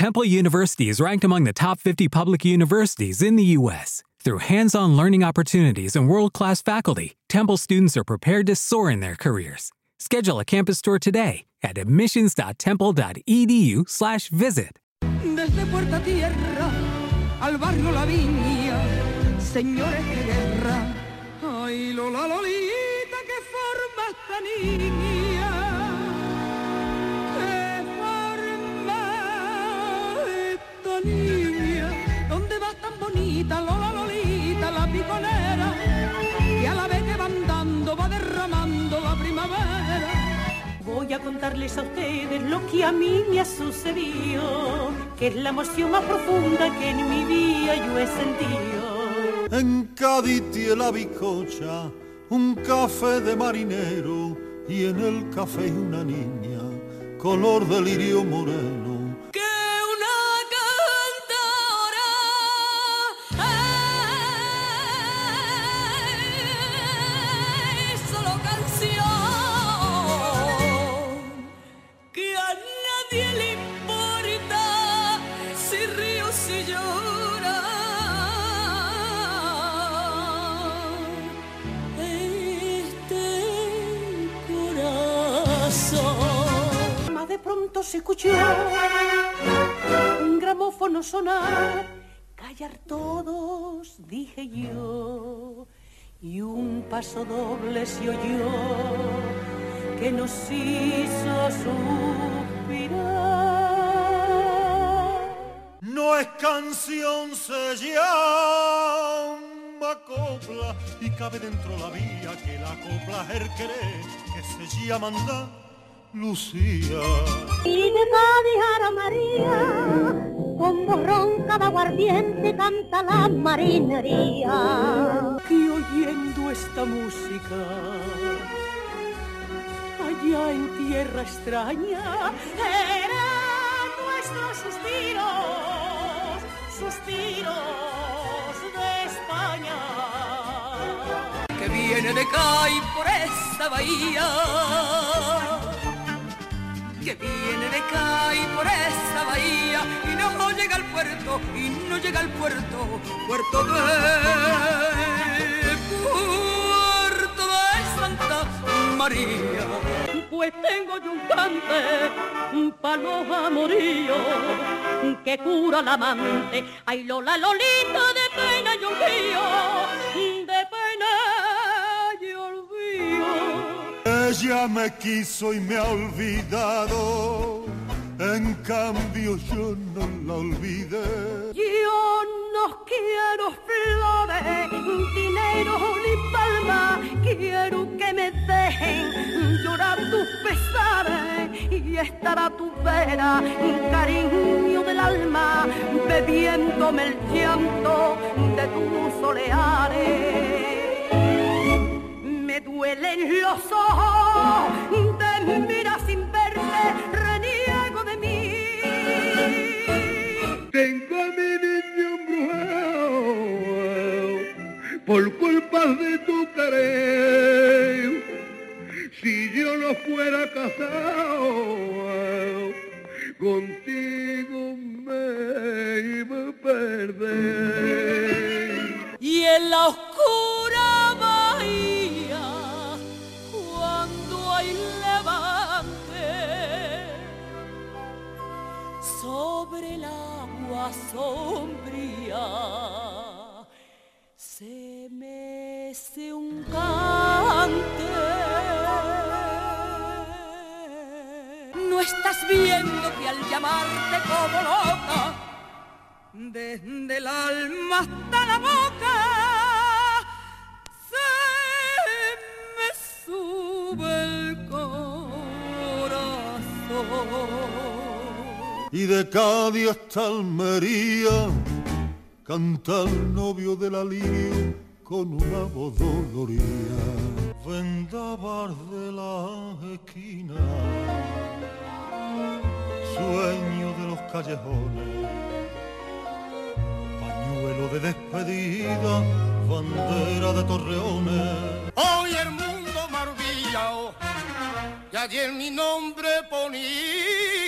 Temple University is ranked among the top 50 public universities in the U.S. Through hands on learning opportunities and world class faculty, Temple students are prepared to soar in their careers. Schedule a campus tour today at admissions.temple.edu/slash visit. Desde Puerta Tierra al barrio La Viña, señores de guerra. Ay, Lola Lolita, que forma esta niña. Bonita Lola Lolita, la piconera? Y a la vez que van dando, va derramando la primavera. Voy a contarles a ustedes lo que a mí me ha sucedido, que es la emoción más profunda que en mi vida yo he sentido. En Cádiz tiene la bicocha, un café de marinero y en el café una niña, color de lirio moreno. Pronto se escuchó un gramófono sonar, callar todos, dije yo, y un paso doble se oyó que nos hizo suspirar. No es canción, se llama copla y cabe dentro la vía que la copla querer que se llama Lucía. Y de Cádiz a María, con borrón cada aguardiente canta la marinería. que oyendo esta música allá en tierra extraña Eran nuestros suspiros, suspiros de España. que viene de Cay por esta bahía que viene de Cay por esta bahía y no llega al puerto y no llega al puerto puerto de puerto de Santa María Pues tengo yo un cante, un palo amorío, que cura al amante. Ay, Lola, Lolita, de pena y olvido, de Ella me quiso y me ha olvidado, en cambio yo no la olvidé. Yo no quiero flores, dinero ni palma, quiero que me dejen llorar tus pesares y estar a tu vera, cariño del alma, bebiéndome el llanto de tus soleares. Me duelen los ojos, te mira sin verte, reniego de mí. Tengo a mi niño embrujado por culpa de tu querer. Si yo no fuera casado, contigo me iba a perder. y en la oscura sobre el agua sombría se mece un cante no estás viendo que al llamarte como loca desde el alma hasta la boca se me sube el corazón. Y de Cádiz hasta Almería canta el novio de la lirio con una voz dolorida. Vendabar de la esquina, sueño de los callejones, pañuelo de despedida, bandera de torreones. Hoy el mundo maravillado, y ayer mi nombre ponía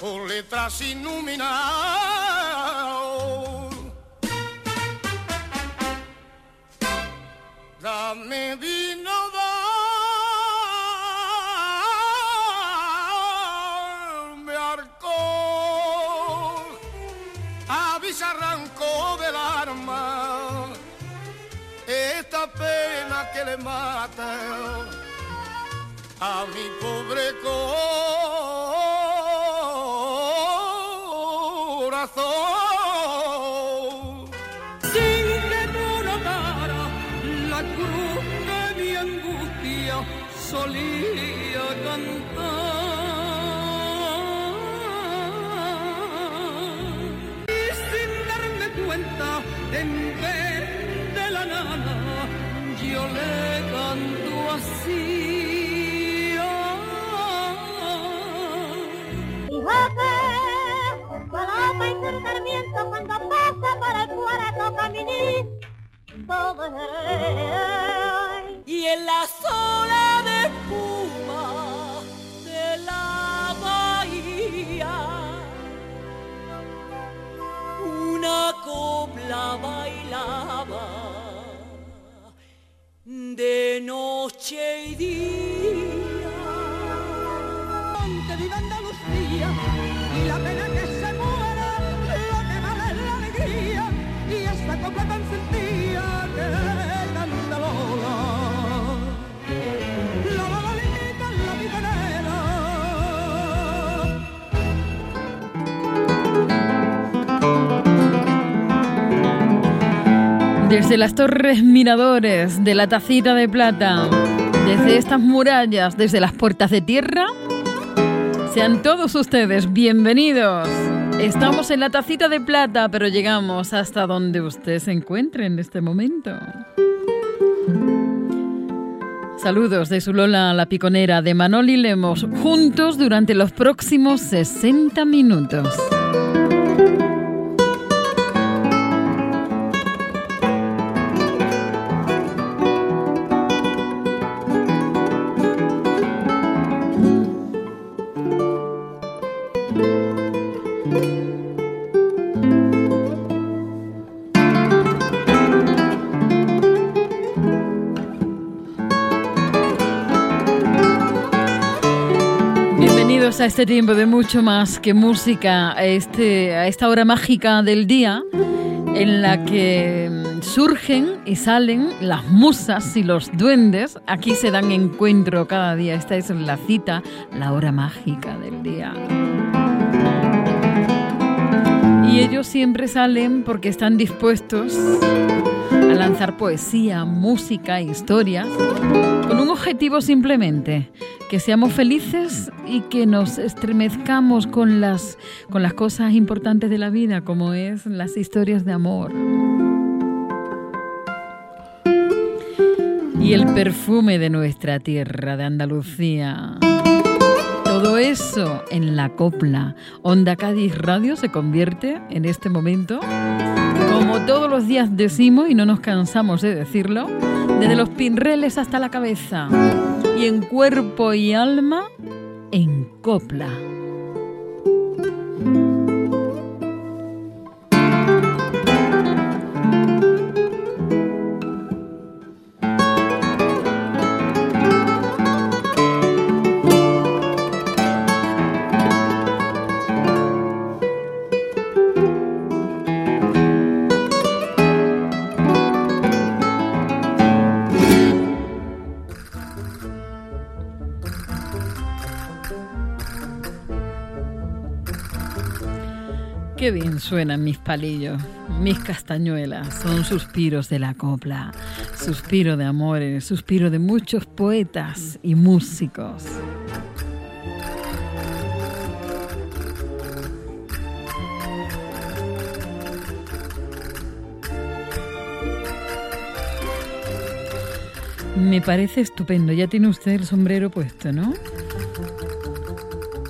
con letras iluminadas. Dame vino, alcohol, avisa arrancó del arma esta pena que le mata a mi pobre corazón. Cuando pasa por el puerto caminito de y en la sola de espuma de la bahía una copla bailaba de noche y día. Viva Andalucía y la pena que copla tan sentía que canta Lola. Lolita, la piconera. Desde las torres miradores de la tacita de plata, desde estas murallas, desde las puertas de tierra, sean todos ustedes bienvenidos. Estamos en la tacita de plata, pero llegamos hasta donde usted se encuentre en este momento. Saludos de su Lola la Piconera de Manoli Lemos, juntos durante los próximos 60 minutos. A este tiempo de mucho más que música, este, a esta hora mágica del día en la que surgen y salen las musas y los duendes. Aquí se dan encuentro cada día. Esta es la cita, la hora mágica del día. Y ellos siempre salen porque están dispuestos a lanzar poesía, música, historias, objetivo simplemente, que seamos felices y que nos estremezcamos con las, con las cosas importantes de la vida, como es las historias de amor. Y el perfume de nuestra tierra, de Andalucía. Eso en la copla. Onda Cádiz Radio se convierte en este momento, como todos los días decimos y no nos cansamos de decirlo, desde los pinreles hasta la cabeza y en cuerpo y alma en copla. Qué bien suenan mis palillos, mis castañuelas, son suspiros de la copla, suspiro de amores, suspiro de muchos poetas y músicos. Me parece estupendo, ya tiene usted el sombrero puesto, ¿no?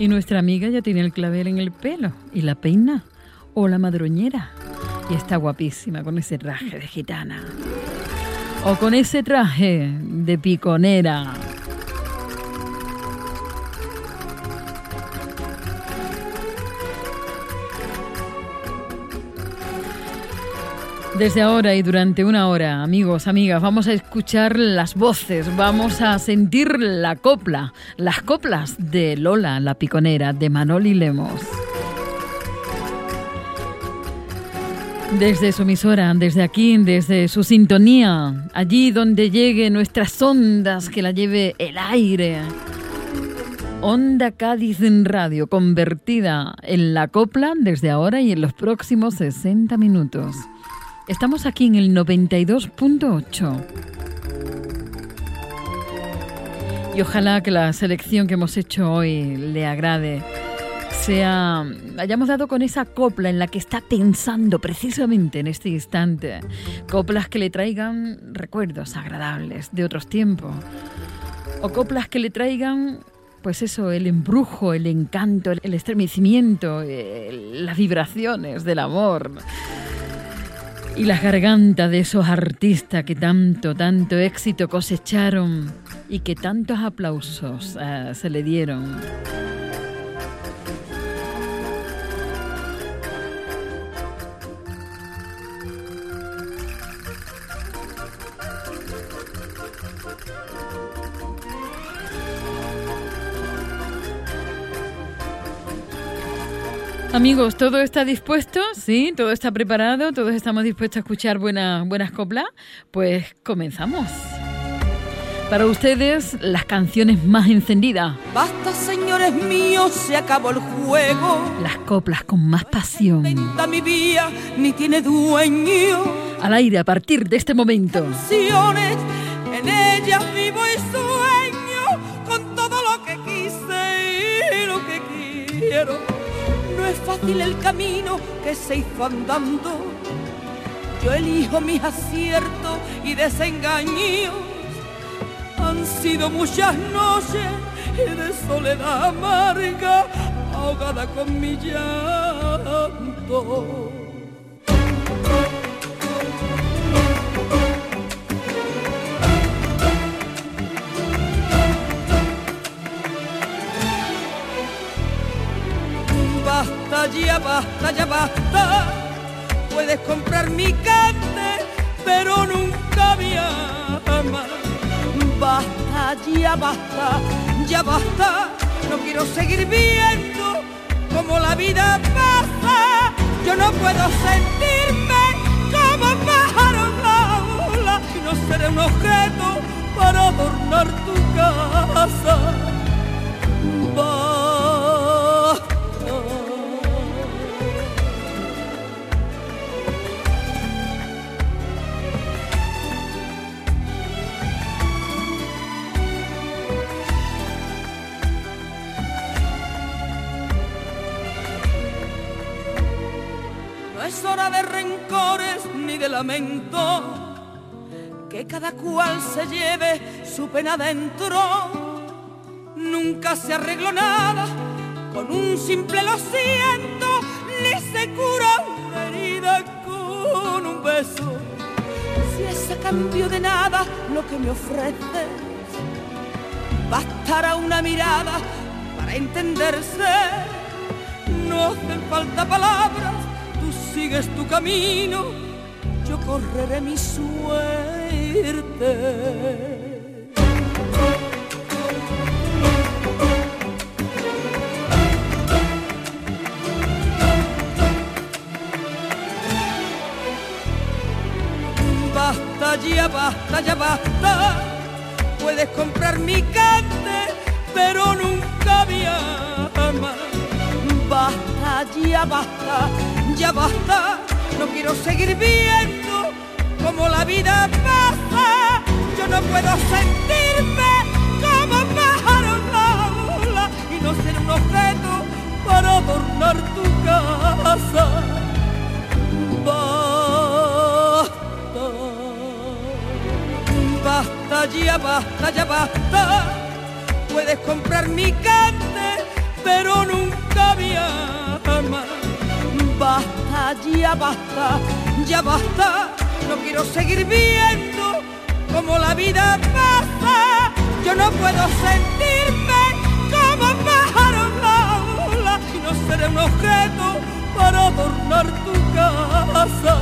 Y nuestra amiga ya tiene el clavel en el pelo y la peina o la madroñera. Y está guapísima con ese traje de gitana. O con ese traje de piconera. Desde ahora y durante una hora, amigos, amigas, vamos a escuchar las voces, vamos a sentir la copla, las coplas de Lola, la piconera, de Manoli Lemos. Desde su emisora, desde aquí, desde su sintonía, allí donde llegue nuestras ondas, que la lleve el aire. Onda Cádiz en radio, convertida en la copla desde ahora y en los próximos 60 minutos. Estamos aquí en el 92.8. Y ojalá que la selección que hemos hecho hoy le agrade. Sea, hayamos dado con esa copla en la que está pensando precisamente en este instante. Coplas que le traigan recuerdos agradables de otros tiempos. O coplas que le traigan pues eso, el embrujo, el encanto, el estremecimiento, las vibraciones del amor. Y las gargantas de esos artistas que tanto, tanto éxito cosecharon y que tantos aplausos eh, se le dieron. Amigos, ¿todo está dispuesto? ¿Sí? ¿Todo está preparado? ¿Todos estamos dispuestos a escuchar buenas, buenas coplas? Pues comenzamos. Para ustedes, las canciones más encendidas. Basta, señores míos, se acabó el juego. Las coplas con más pasión. mi vida ni tiene dueño. Al aire a partir de este momento. Canciones, en ellas vivo y sueño es fácil el camino que se hizo andando. Yo elijo mis aciertos y desengaños. Han sido muchas noches de soledad amarga, ahogada con mi llanto. Ya basta, ya basta. Puedes comprar mi cante, pero nunca mi alma. Basta, ya basta, ya basta. No quiero seguir viendo como la vida pasa. Yo no puedo sentirme como pájaro en la ola y no seré un objeto para adornar tu casa. Es hora de rencores ni de lamento, que cada cual se lleve su pena dentro. Nunca se arregló nada con un simple lo siento, ni se cura una herida con un beso. Si es a cambio de nada lo que me ofreces, bastará una mirada para entenderse. No hacen falta palabras sigues tu camino, yo correré mi suerte. Basta ya, basta ya, basta. Puedes comprar mi cante, pero nunca mi alma. Basta ya, basta ya basta, no quiero seguir viendo como la vida pasa. Yo no puedo sentirme como pájaro en la ola y no ser un objeto para adornar tu casa. Basta, basta, ya basta, ya basta. Puedes comprar mi cante, pero nunca mi alma Basta, ya basta, ya basta. No quiero seguir viendo como la vida pasa. Yo no puedo sentirme como pájaro y no seré un objeto para adornar tu casa.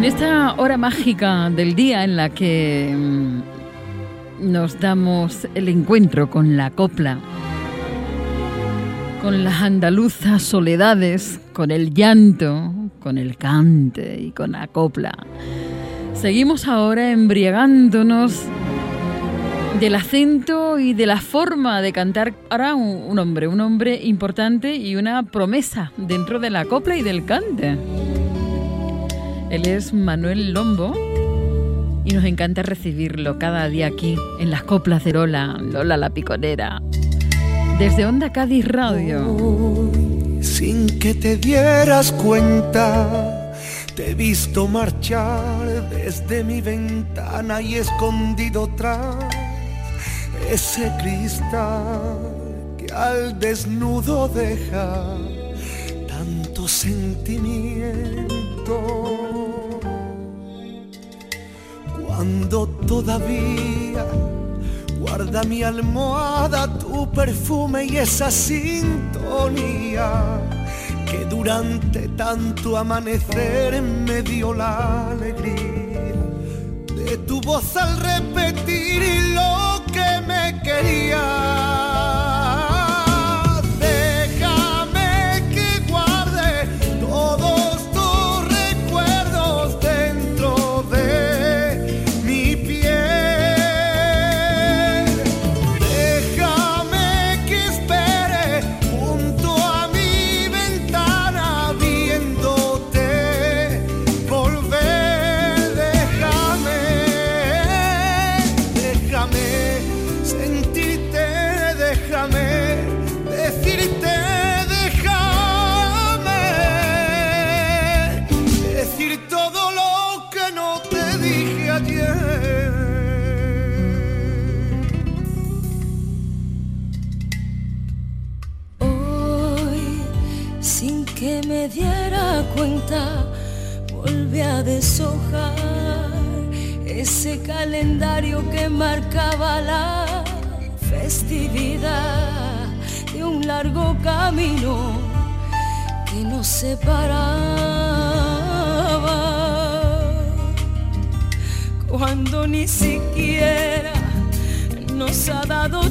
En esta hora mágica del día en la que mm, nos damos el encuentro con la copla, con las andaluzas soledades, con el llanto, con el cante y con la copla. Seguimos ahora embriagándonos del acento y de la forma de cantar ahora un, un, hombre, un hombre importante y una promesa dentro de la copla y del cante. Él es Manuel Lombo y nos encanta recibirlo cada día aquí en las coplas de Lola, Lola la piconera, desde Onda Cádiz Radio. Sin que te dieras cuenta, te he visto marchar desde mi ventana y escondido tras ese cristal que al desnudo deja tanto sentimiento. Cuando todavía guarda mi almohada tu perfume y esa sintonía que durante tanto amanecer me dio la alegría de tu voz al repetir lo que me quería.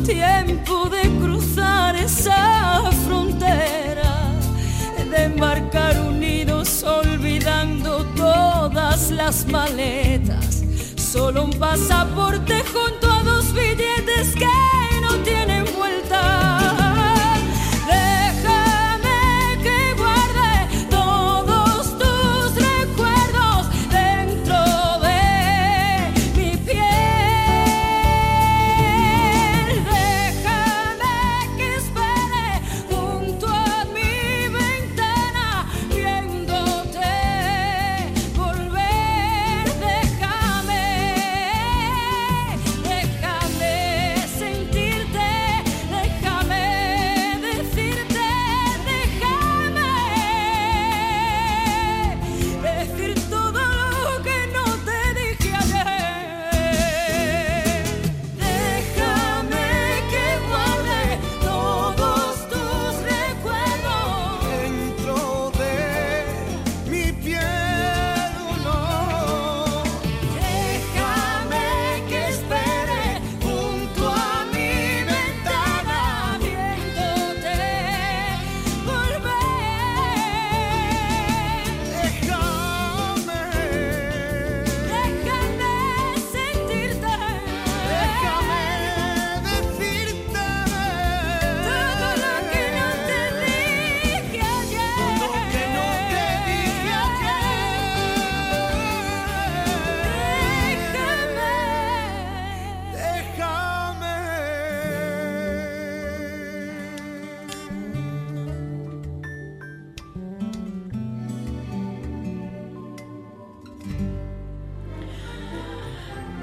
Tiempo de cruzar esa frontera, de embarcar unidos olvidando todas las maletas. Solo un pasaporte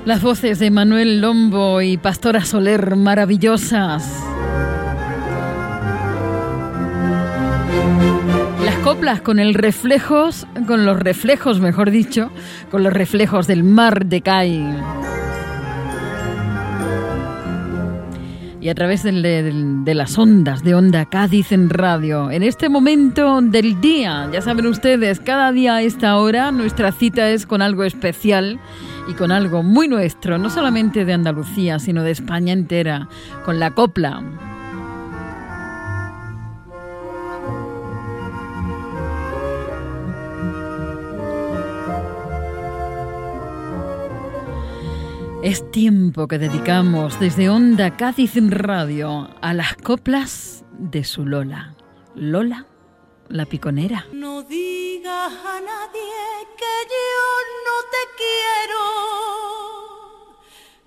Las voces de Manuel Lombo y Pastora Soler maravillosas. Las coplas con el reflejos, con los reflejos, mejor dicho, con los reflejos del mar de Cay. y a través de, de, las ondas de Onda Cádiz en radio. En este momento del día, ya saben ustedes, cada día a esta hora nuestra cita es con algo especial y con algo muy nuestro, no solamente de Andalucía, sino de España entera, con la copla. Es tiempo que dedicamos desde Onda Cádiz Radio a las coplas de su Lola. Lola, la piconera. No digas a nadie que yo no te quiero,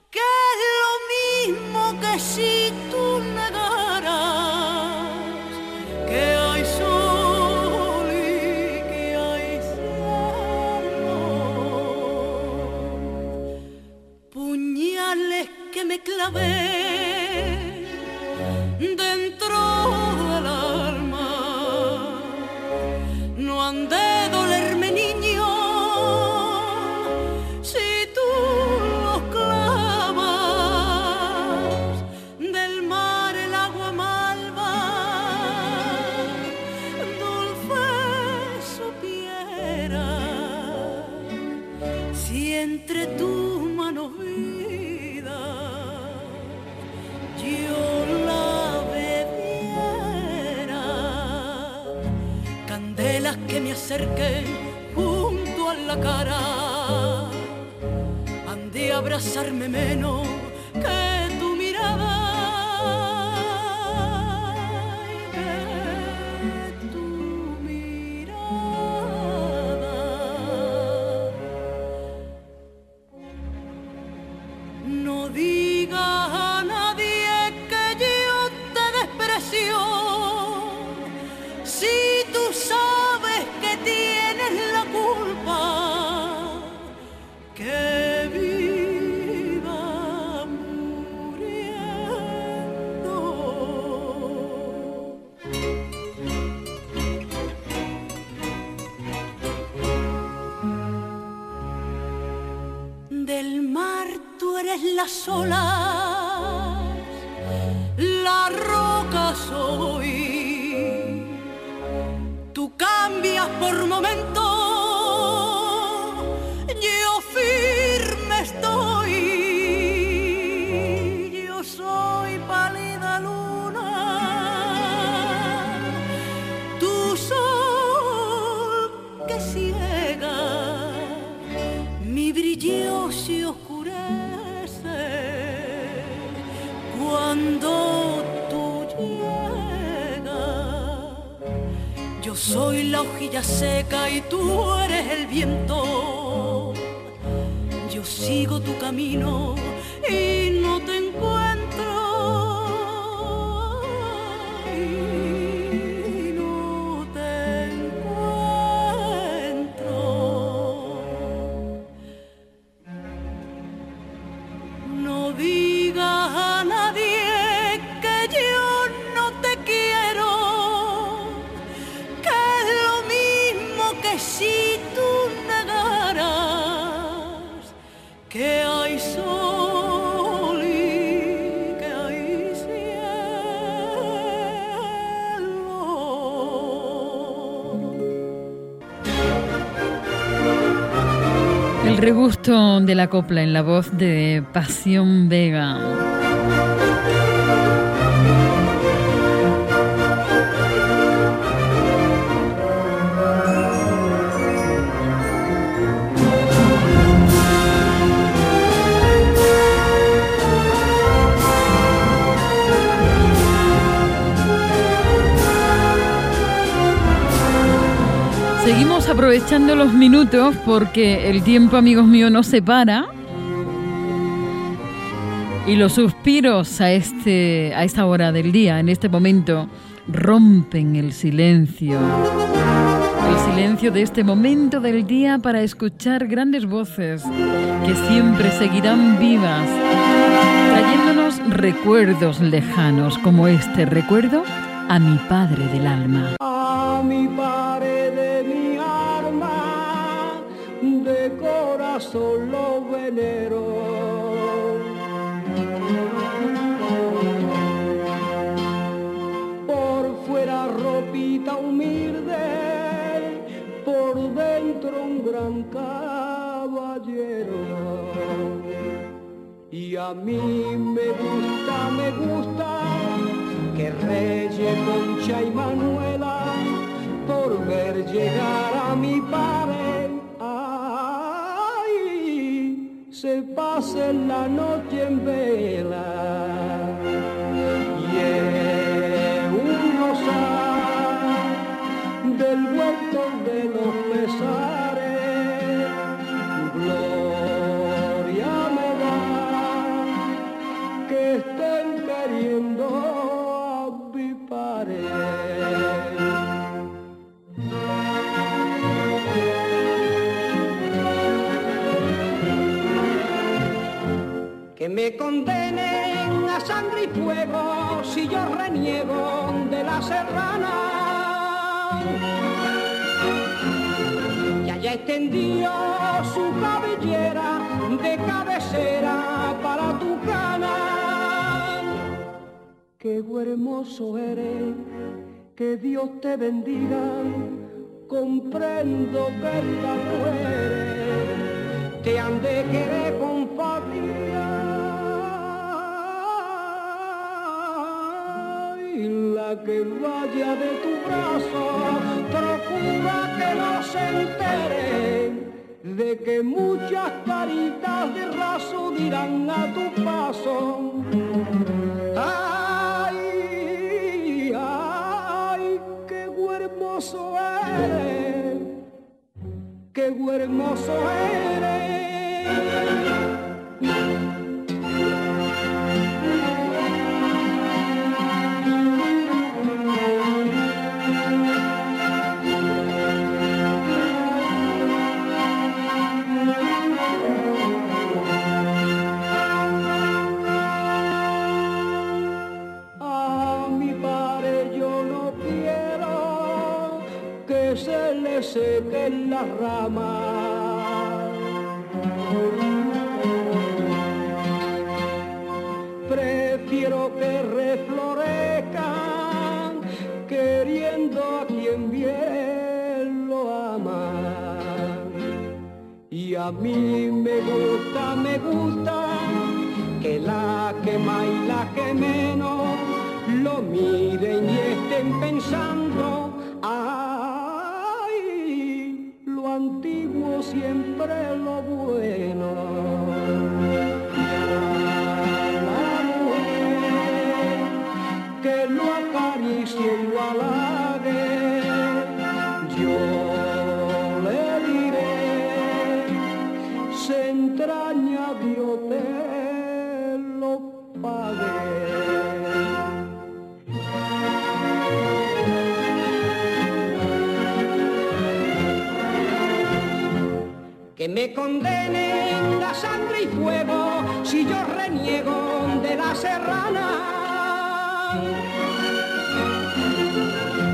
que es lo mismo que si tú negaras que hay sol y que hay cielo. Puñales que me clavé eres la sola, la roca soy. Tú cambias por momentos, la hojilla seca y tú eres el viento. Yo sigo tu camino El regusto de la copla en la voz de Pasión Vega. Aprovechando los minutos porque el tiempo, amigos míos, no se para. Y los suspiros a, este, a esta hora del día, en este momento, rompen el silencio. El silencio de este momento del día para escuchar grandes voces que siempre seguirán vivas, trayéndonos recuerdos lejanos como este recuerdo a mi padre del alma. A mí me gusta, me gusta que Reyes, Concha y Manuela por ver llegar a mi padre. Ay, se pase la noche en vela. Me condenen a sangre y fuego si yo reniego de la serrana. Que haya extendido su cabellera de cabecera para tu cana. Qué hermoso eres, que Dios te bendiga. Comprendo que esta mujer te han de querer con que vaya de tu brazo, procura que no se entere de que muchas caritas de raso dirán a tu paso. Ay, ay, qué hermoso eres, qué hermoso eres. Ramas. Prefiero que reflorezcan queriendo a quien bien lo ama. Y a mí me gusta, me gusta que la que más y la que menos lo miren y estén pensando, siempre lo condenen a sangre y fuego si yo reniego de la serrana.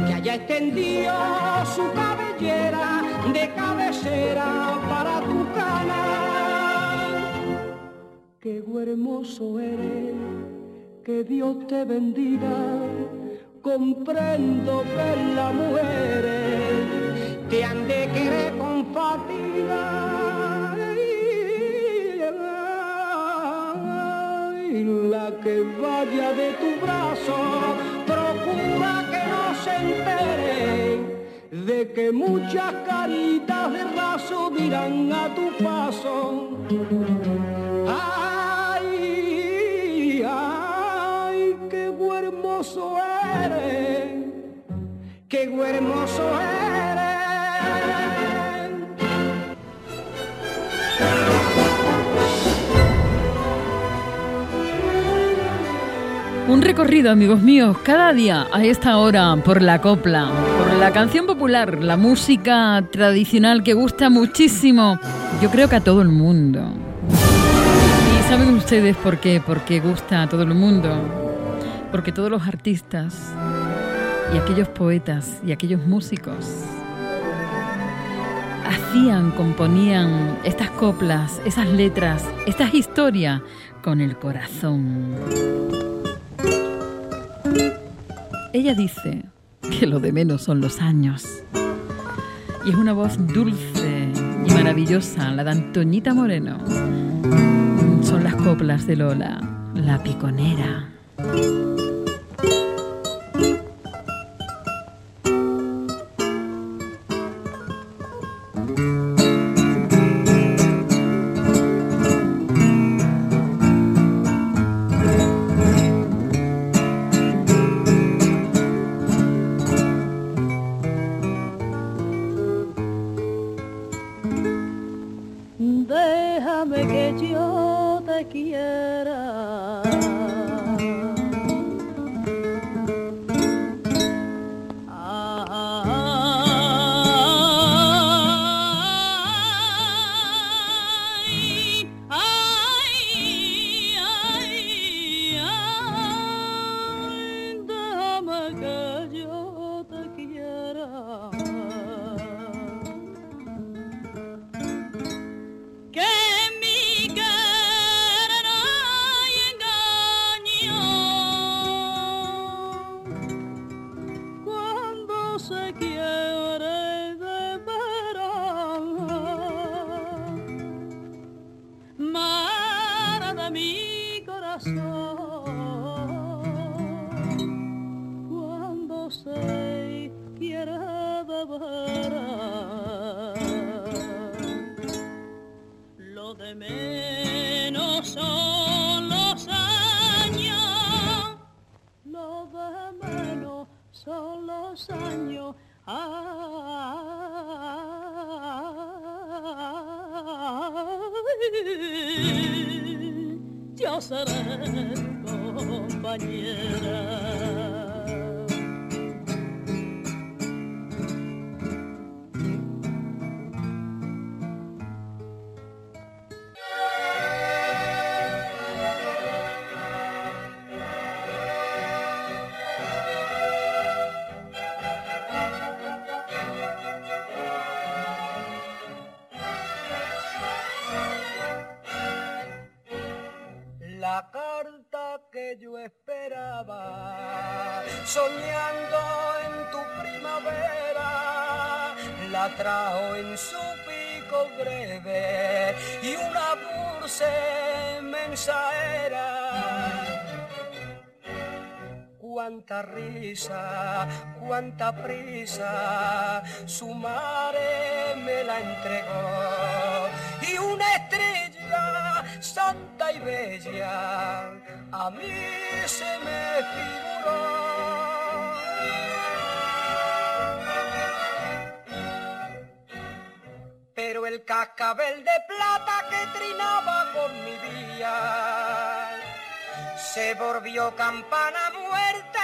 Que haya extendido su cabellera de cabecera para tu cana. Qué hermoso eres, que Dios te bendiga. Comprendo que la mujeres te han de querer con fatiga. Que vaya de tu brazo, procura que no se entere de que muchas caritas de raso dirán a tu paso. Ay, ay, qué hermoso eres, qué hermoso eres. Un recorrido, amigos míos, cada día a esta hora por la copla, por la canción popular, la música tradicional que gusta muchísimo, yo creo que a todo el mundo. ¿Y saben ustedes por qué? Porque gusta a todo el mundo. Porque todos los artistas y aquellos poetas y aquellos músicos hacían, componían estas coplas, esas letras, estas historias con el corazón. Ella dice que lo de menos son los años. Y es una voz dulce, y maravillosa, la de Antoñita Moreno. Son las coplas de Lola, la piconera. corazón. Cuánta prisa su madre me la entregó y una estrella santa y bella a mí se me figuró. Pero el cascabel de plata que trinaba por mi vía se volvió campana muerte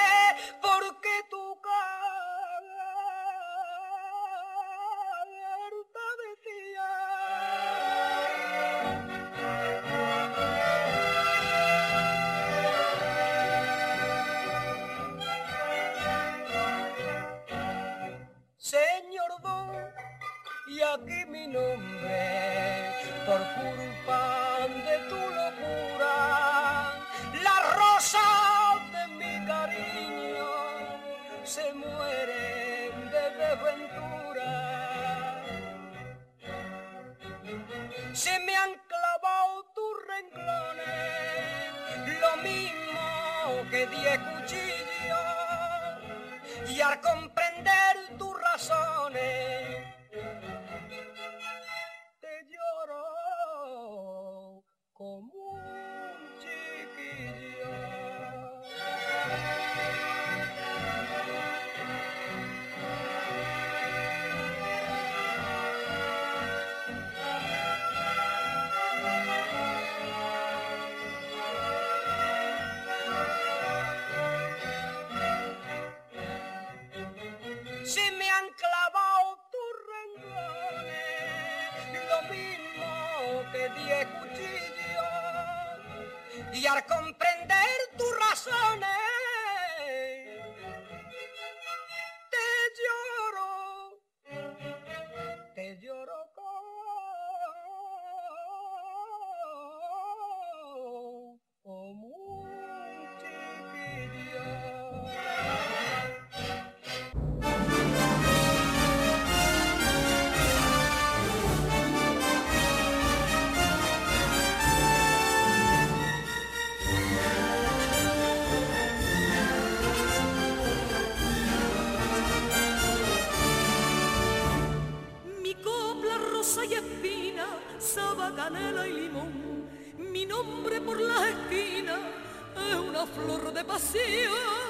esquina es una flor de pasión.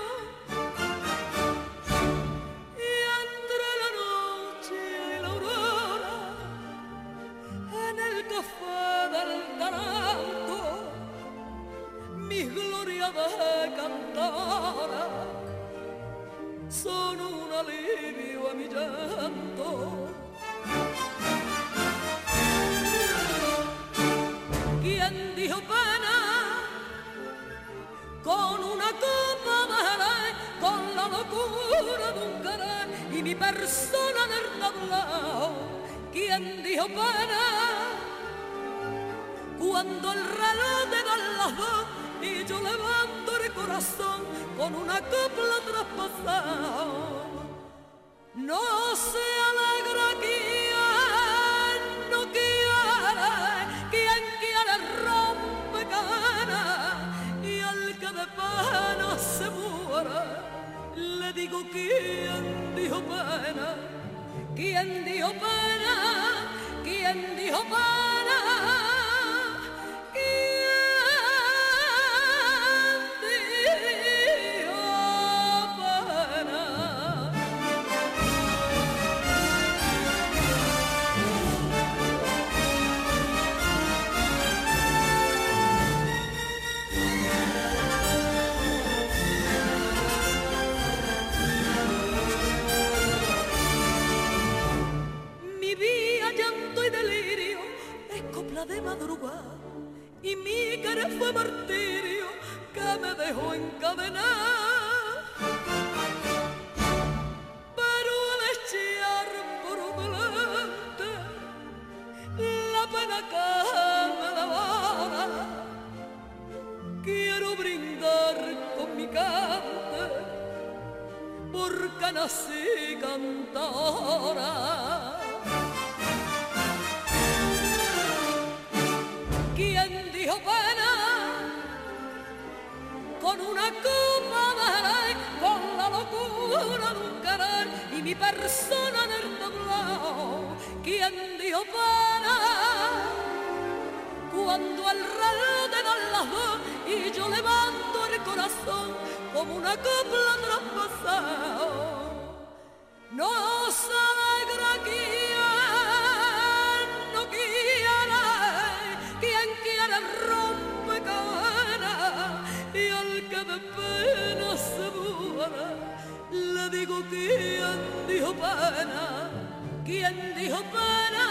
Quién dijo pena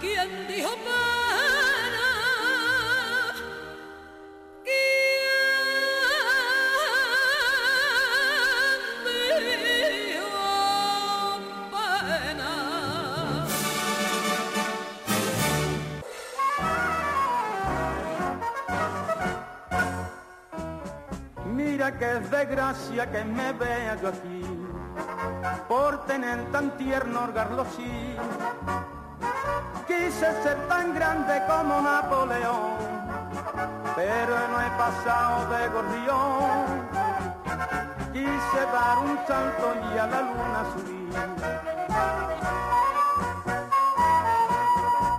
quién dijo pena Mira que es desgracia que me vea yo aquí tener tan tierno orgarlosí. Quise ser tan grande como Napoleón, pero no he pasado de gorrión. Quise dar un salto y a la luna subí.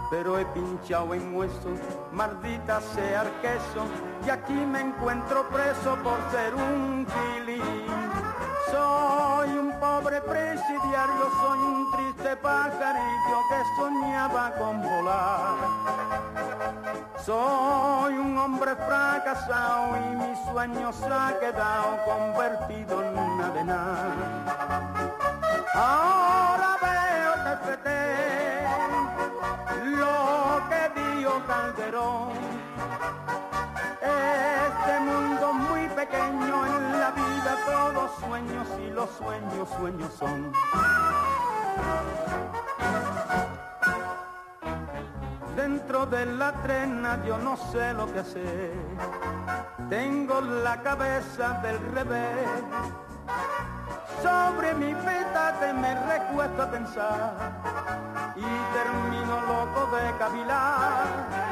Pero he pinchado en hueso, maldita sea el queso, y aquí me encuentro preso por ser un quilín. Soy pobre presidiario, soy un triste pajarillo que soñaba con volar. Soy un hombre fracasado y mi sueño se ha quedado convertido en una nada. Ahora veo TFT, lo que dio Calderón. Pequeño en la vida todos sueños y los sueños sueños son. Dentro de la trena yo no sé lo que hacer. Tengo la cabeza del revés. Sobre mi petate me recuesto a pensar y termino loco de cavilar.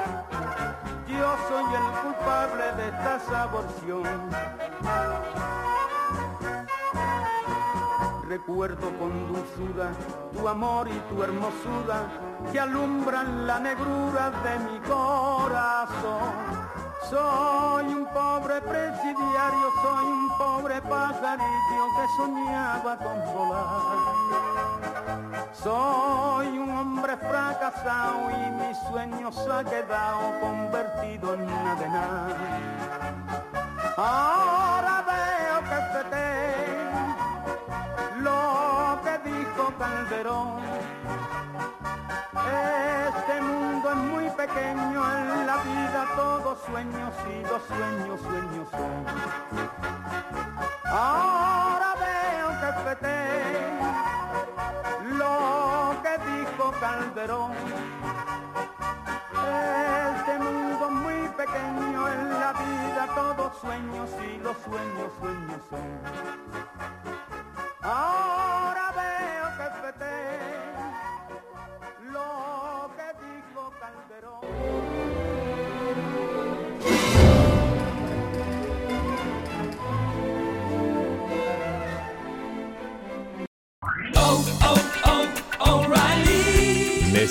Yo soy el culpable de esta aborción. recuerdo con dulzura tu amor y tu hermosura que alumbran la negrura de mi corazón. Soy un pobre presidiario, soy un pobre pajarillo que soñaba con volar. Soy un hombre fracasado y mi sueño se ha quedado convertido en una de nada. Ahora veo que lo que dijo Calderón.